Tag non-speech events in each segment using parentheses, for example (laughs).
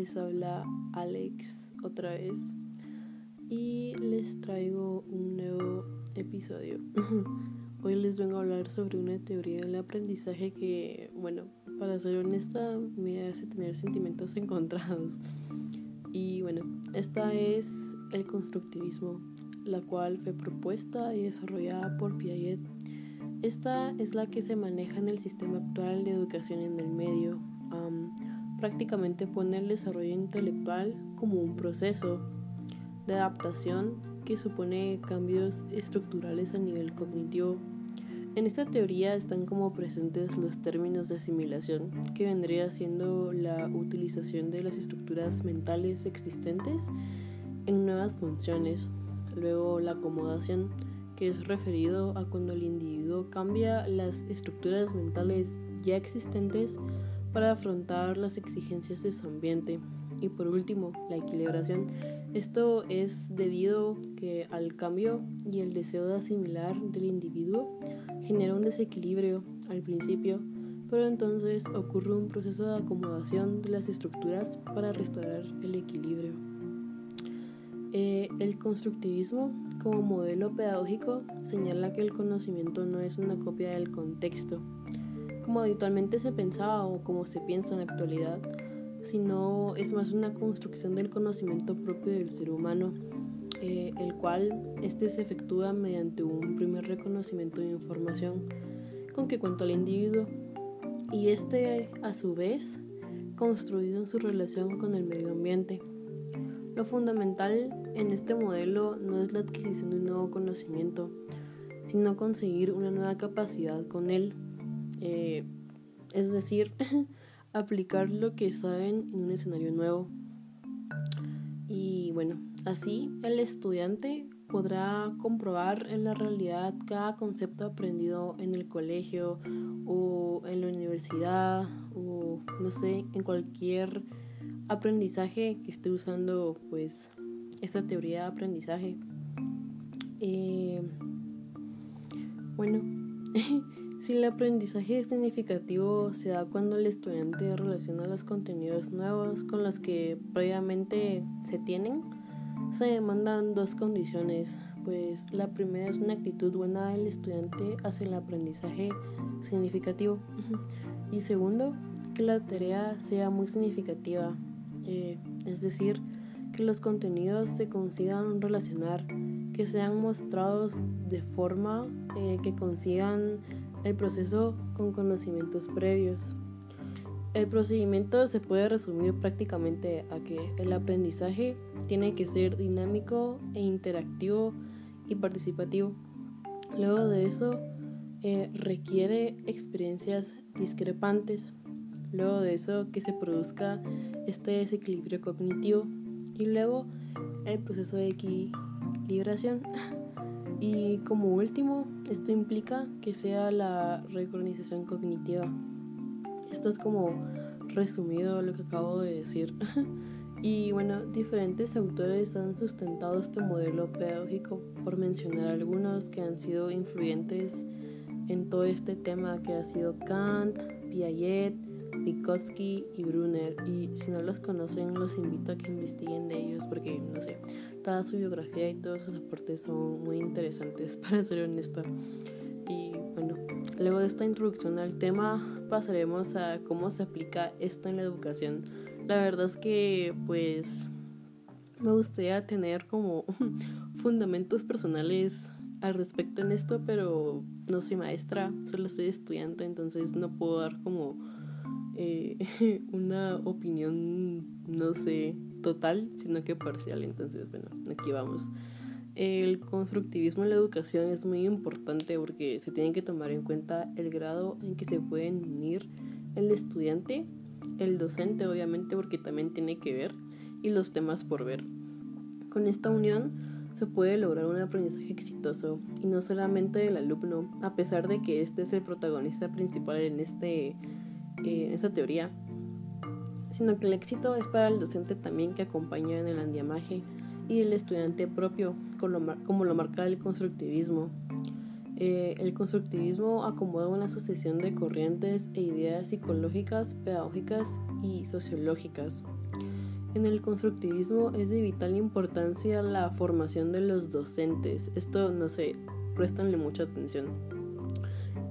les habla Alex otra vez y les traigo un nuevo episodio. (laughs) Hoy les vengo a hablar sobre una teoría del aprendizaje que, bueno, para ser honesta, me hace tener sentimientos (laughs) encontrados. Y bueno, esta es el constructivismo, la cual fue propuesta y desarrollada por Piaget. Esta es la que se maneja en el sistema actual de educación en el medio. Prácticamente pone el desarrollo intelectual como un proceso de adaptación que supone cambios estructurales a nivel cognitivo. En esta teoría están como presentes los términos de asimilación, que vendría siendo la utilización de las estructuras mentales existentes en nuevas funciones. Luego la acomodación, que es referido a cuando el individuo cambia las estructuras mentales ya existentes para afrontar las exigencias de su ambiente. Y por último, la equilibración. Esto es debido que al cambio y el deseo de asimilar del individuo genera un desequilibrio al principio, pero entonces ocurre un proceso de acomodación de las estructuras para restaurar el equilibrio. Eh, el constructivismo como modelo pedagógico señala que el conocimiento no es una copia del contexto, como habitualmente se pensaba o como se piensa en la actualidad, sino es más una construcción del conocimiento propio del ser humano, eh, el cual este se efectúa mediante un primer reconocimiento de información con que cuenta el individuo y este a su vez construido en su relación con el medio ambiente. Lo fundamental en este modelo no es la adquisición de un nuevo conocimiento, sino conseguir una nueva capacidad con él. Eh, es decir, (laughs) aplicar lo que saben en un escenario nuevo. Y bueno, así el estudiante podrá comprobar en la realidad cada concepto aprendido en el colegio o en la universidad o no sé, en cualquier aprendizaje que esté usando pues esta teoría de aprendizaje. Eh, bueno, (laughs) Si el aprendizaje significativo se da cuando el estudiante relaciona los contenidos nuevos con los que previamente se tienen, se demandan dos condiciones. Pues la primera es una actitud buena del estudiante hacia el aprendizaje significativo. Y segundo, que la tarea sea muy significativa. Eh, es decir, que los contenidos se consigan relacionar, que sean mostrados de forma eh, que consigan el proceso con conocimientos previos. El procedimiento se puede resumir prácticamente a que el aprendizaje tiene que ser dinámico e interactivo y participativo. Luego de eso, eh, requiere experiencias discrepantes. Luego de eso, que se produzca este desequilibrio cognitivo. Y luego, el proceso de equilibración. (laughs) Y como último, esto implica que sea la reorganización cognitiva. Esto es como resumido lo que acabo de decir. (laughs) y bueno, diferentes autores han sustentado este modelo pedagógico, por mencionar algunos que han sido influyentes en todo este tema, que ha sido Kant, Piaget, Vygotsky y Brunner. Y si no los conocen, los invito a que investiguen de ellos porque, no sé, toda su biografía y todos sus aportes son muy interesantes, (laughs) para ser honesta. Y bueno, luego de esta introducción al tema, pasaremos a cómo se aplica esto en la educación. La verdad es que, pues, me gustaría tener como (laughs) fundamentos personales al respecto en esto, pero no soy maestra, solo soy estudiante, entonces no puedo dar como eh, (laughs) una opinión, no sé, total, sino que parcial. Entonces, bueno, aquí vamos. El constructivismo en la educación es muy importante porque se tiene que tomar en cuenta el grado en que se pueden unir el estudiante, el docente obviamente porque también tiene que ver, y los temas por ver. Con esta unión se puede lograr un aprendizaje exitoso y no solamente del alumno, a pesar de que este es el protagonista principal en, este, eh, esta teoría, sino que el éxito es para el docente también que acompaña en el andiamaje y el estudiante propio, como lo marca el constructivismo. Eh, el constructivismo acomoda una sucesión de corrientes e ideas psicológicas, pedagógicas y sociológicas En el constructivismo es de vital importancia la formación de los docentes. Esto, no sé, préstanle mucha atención.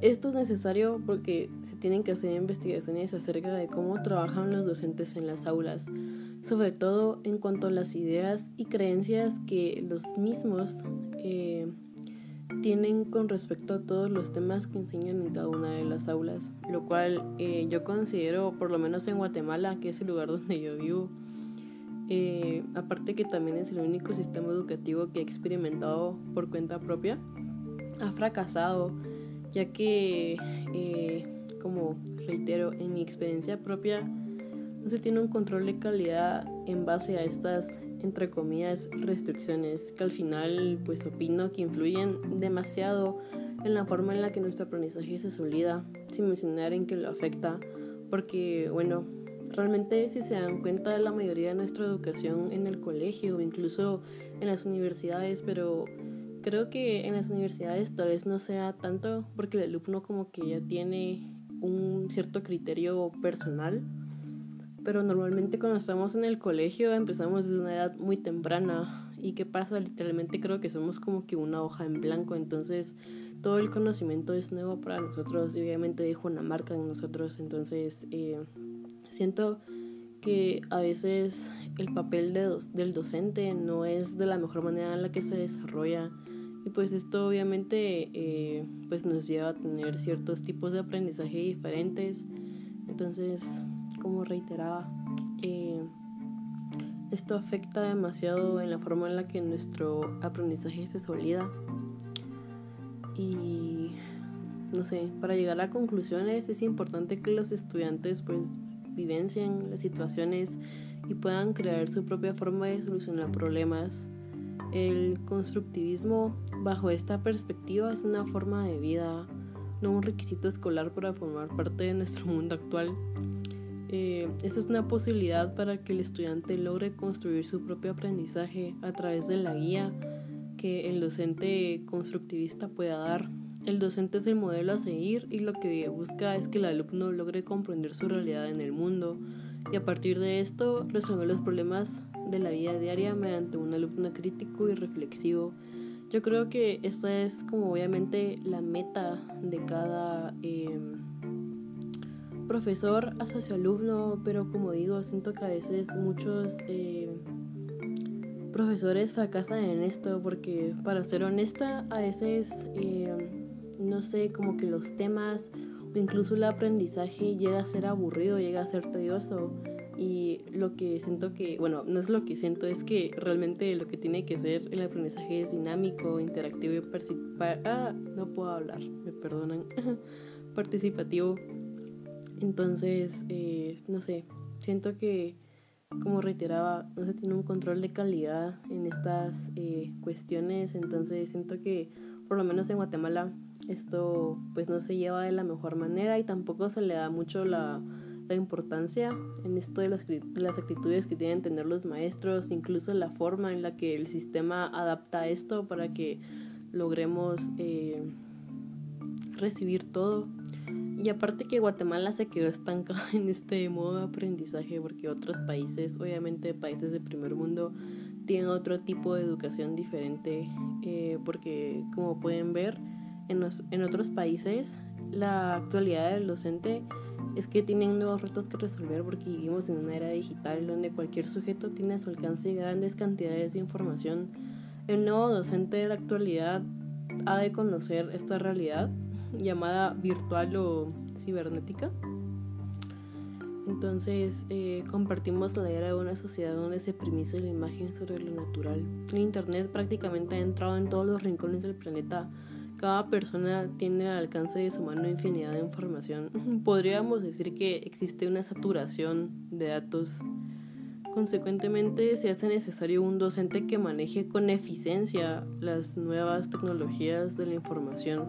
Esto es necesario porque se tienen que hacer investigaciones acerca de cómo trabajan los docentes en las aulas, sobre todo en cuanto a las ideas y creencias que los mismos eh, tienen con respecto a todos los temas que enseñan en cada una de las aulas, lo cual eh, yo considero, por lo menos en Guatemala, que es el lugar donde yo vivo, eh, aparte que también es el único sistema educativo que he experimentado por cuenta propia, ha fracasado, ya que, eh, como reitero, en mi experiencia propia, no se tiene un control de calidad en base a estas, entre comillas, restricciones, que al final, pues opino que influyen demasiado en la forma en la que nuestro aprendizaje se solida, sin mencionar en que lo afecta, porque, bueno, Realmente si se dan cuenta la mayoría de nuestra educación en el colegio incluso en las universidades, pero creo que en las universidades tal vez no sea tanto porque el alumno como que ya tiene un cierto criterio personal, pero normalmente cuando estamos en el colegio empezamos desde una edad muy temprana y qué pasa literalmente creo que somos como que una hoja en blanco, entonces todo el conocimiento es nuevo para nosotros y obviamente deja una marca en nosotros, entonces... Eh, Siento que a veces el papel de del docente no es de la mejor manera en la que se desarrolla pues esto obviamente eh, pues nos lleva a tener ciertos tipos de aprendizaje diferentes entonces como reiteraba eh, esto afecta demasiado en la forma en la que nuestro aprendizaje se solida y no sé para llegar a conclusiones es importante que los estudiantes pues vivencien las situaciones y puedan crear su propia forma de solucionar problemas. El constructivismo bajo esta perspectiva es una forma de vida, no un requisito escolar para formar parte de nuestro mundo actual. Eh, esto es una posibilidad para que el estudiante logre construir su propio aprendizaje a través de la guía que el docente constructivista pueda dar. El docente es el modelo a seguir y lo que busca es que el alumno logre comprender su realidad en el mundo y a partir de esto resolver los problemas de la vida diaria mediante un alumno crítico y reflexivo. Yo creo que esta es como obviamente la meta de cada em, profesor hacia su alumno, pero como digo, siento que a veces muchos em, profesores fracasan en esto porque para ser honesta, a veces em, no sé, como que los temas o incluso el aprendizaje llega a ser aburrido, llega a ser tedioso. Y lo que siento que, bueno, no es lo que siento, es que realmente lo que tiene que ser el aprendizaje es dinámico, interactivo y participar. Ah, no puedo hablar, me perdonan. (laughs) Participativo. Entonces, eh, no sé, siento que, como reiteraba, no se tiene un control de calidad en estas eh, cuestiones. Entonces, siento que, por lo menos en Guatemala, esto pues no se lleva de la mejor manera y tampoco se le da mucho la, importancia en esto de las, las, actitudes que tienen tener los maestros, incluso la forma en la que el sistema adapta esto para que logremos eh, recibir todo. Y aparte que Guatemala se quedó estancada (laughs) en este modo de aprendizaje porque otros países, obviamente países del primer mundo, tienen otro tipo de educación diferente eh, porque como pueden ver, en, otros países la actualidad del docente es que tienen nuevos retos que resolver porque vivimos en una era digital donde cualquier sujeto tiene a su alcance grandes cantidades de información. El nuevo docente de la actualidad ha de conocer esta realidad llamada virtual o cibernética. Entonces eh, compartimos la era de una sociedad donde se permite la imagen sobre lo natural. El Internet prácticamente ha entrado en todos los rincones del planeta cada persona tiene al alcance de su mano infinidad de información. (laughs) Podríamos decir que existe una saturación de datos. Consecuentemente, se hace necesario un docente que maneje con eficiencia las nuevas tecnologías de la información.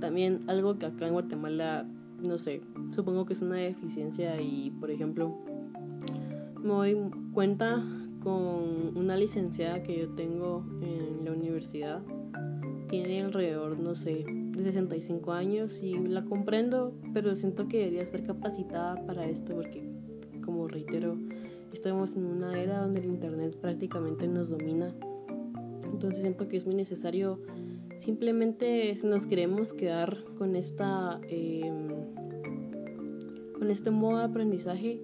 También algo que acá en Guatemala, no sé, supongo que es una deficiencia y, por ejemplo, me doy cuenta con una licenciada que yo tengo en la universidad tiene alrededor, no sé, de 65 años y la comprendo, pero siento que debería estar capacitada para esto porque, como reitero, estamos en una era donde el Internet prácticamente nos domina. Entonces siento que es muy necesario simplemente si nos queremos quedar con esta em, con este modo de aprendizaje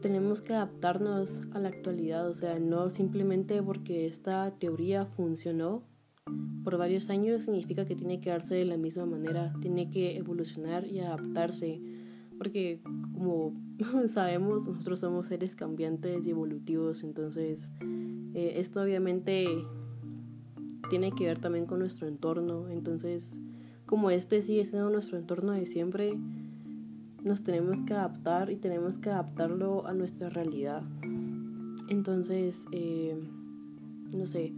tenemos que adaptarnos a la actualidad, o sea, no simplemente porque esta teoría funcionó por varios años significa que tiene que darse de la misma manera, tiene que evolucionar y adaptarse, porque como (laughs) sabemos, nosotros somos seres cambiantes y evolutivos, entonces eh, esto obviamente tiene que ver también con nuestro entorno, entonces como este sigue siendo nuestro entorno de siempre, nos tenemos que adaptar y tenemos que adaptarlo a nuestra realidad. Entonces, eh, no sé,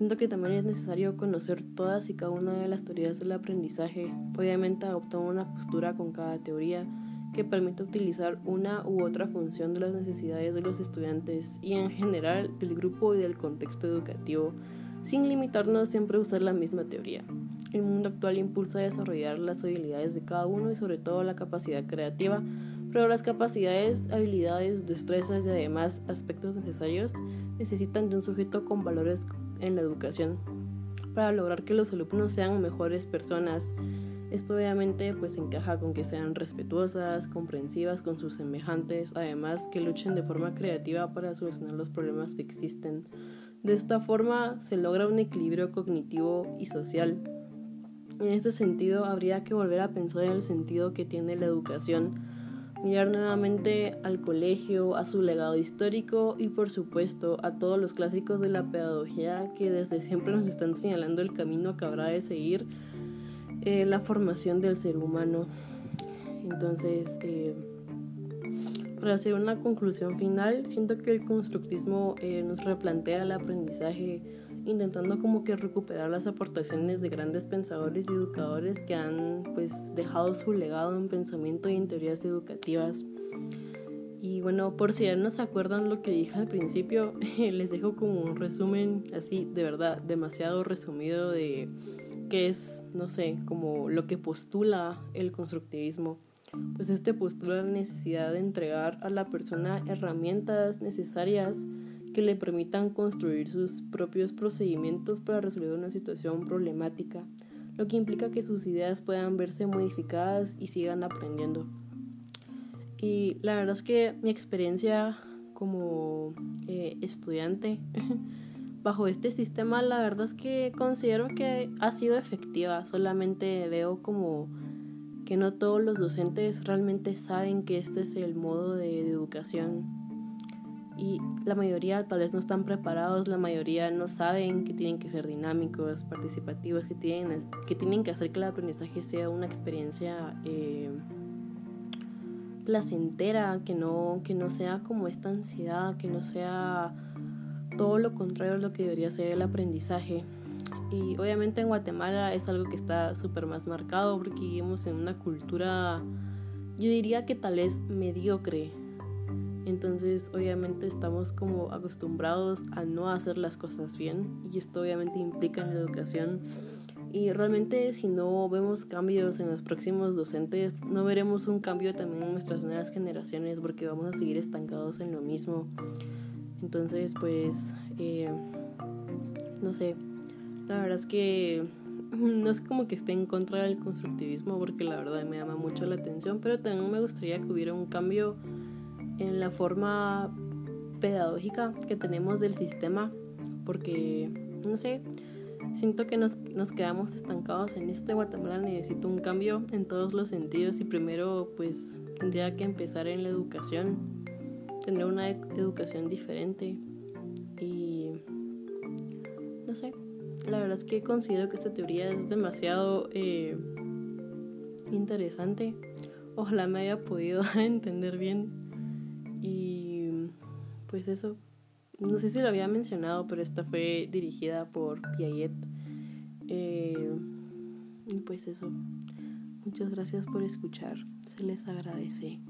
siento que también es necesario conocer todas y cada una de las teorías del aprendizaje. Obviamente adoptar una postura con cada teoría que permita utilizar una u otra función de las necesidades de los estudiantes y en general del grupo y del contexto educativo, sin limitarnos siempre a usar la misma teoría. El mundo actual impulsa a desarrollar las habilidades de cada uno y sobre todo la capacidad creativa, pero las capacidades, habilidades, destrezas y además aspectos necesarios necesitan de un sujeto con valores en la educación para lograr que los alumnos sean mejores personas. Esto obviamente pues encaja con que sean respetuosas, comprensivas con sus semejantes, además que luchen de forma creativa para solucionar los problemas que existen. De esta forma se logra un equilibrio cognitivo y social. En este sentido, habría que volver a pensar en el sentido que tiene la educación, mirar nuevamente al colegio, a su legado histórico y por supuesto a todos los clásicos de la pedagogía que desde siempre nos están señalando el camino que habrá de seguir eh, la formación del ser humano. Entonces, eh, para hacer una conclusión final, siento que el constructismo eh, nos replantea el aprendizaje intentando como que recuperar las aportaciones de grandes pensadores y educadores que han pues dejado su legado en pensamiento y en teorías educativas. Y bueno, por si ya no se acuerdan lo que dije al principio, (laughs) les dejo como un resumen así, de verdad, demasiado resumido de qué es, no sé, como lo que postula el constructivismo. Pues este postula la necesidad de entregar a la persona herramientas necesarias que le permitan construir sus propios procedimientos para resolver una situación problemática, lo que implica que sus ideas puedan verse modificadas y sigan aprendiendo. Y la verdad es que mi experiencia como eh, estudiante (laughs) bajo este sistema, la verdad es que considero que ha sido efectiva, solamente veo como que no todos los docentes realmente saben que este es el modo de educación y la mayoría tal vez no están preparados, la mayoría no saben que tienen que ser dinámicos, participativos, que tienen que, tienen que hacer que el aprendizaje sea una experiencia eh, placentera, que no, que no sea como esta ansiedad, que no sea todo lo contrario a lo que debería ser el aprendizaje. Y obviamente en Guatemala es algo que está súper más marcado porque vivimos en una cultura, yo diría que tal vez mediocre, entonces obviamente estamos como acostumbrados a no hacer las cosas bien y esto obviamente implica en la educación. Y realmente si no vemos cambios en los próximos docentes, no veremos un cambio también en nuestras nuevas generaciones porque vamos a seguir estancados en lo mismo. Entonces pues, eh, no sé, la verdad es que (laughs) no es como que esté en contra del constructivismo porque la verdad me llama mucho la atención, pero también me gustaría que hubiera un cambio en la forma pedagógica que tenemos del sistema, porque, no sé, siento que nos, nos quedamos estancados en esto. Guatemala necesita un cambio en todos los sentidos y primero pues tendría que empezar en la educación, tener una educación diferente y, no sé, la verdad es que considero que esta teoría es demasiado eh, interesante. Ojalá me haya podido (laughs) entender bien pues eso, no sé si lo había mencionado, pero esta fue dirigida por Piaget. Eh, y pues eso, muchas gracias por escuchar, se les agradece.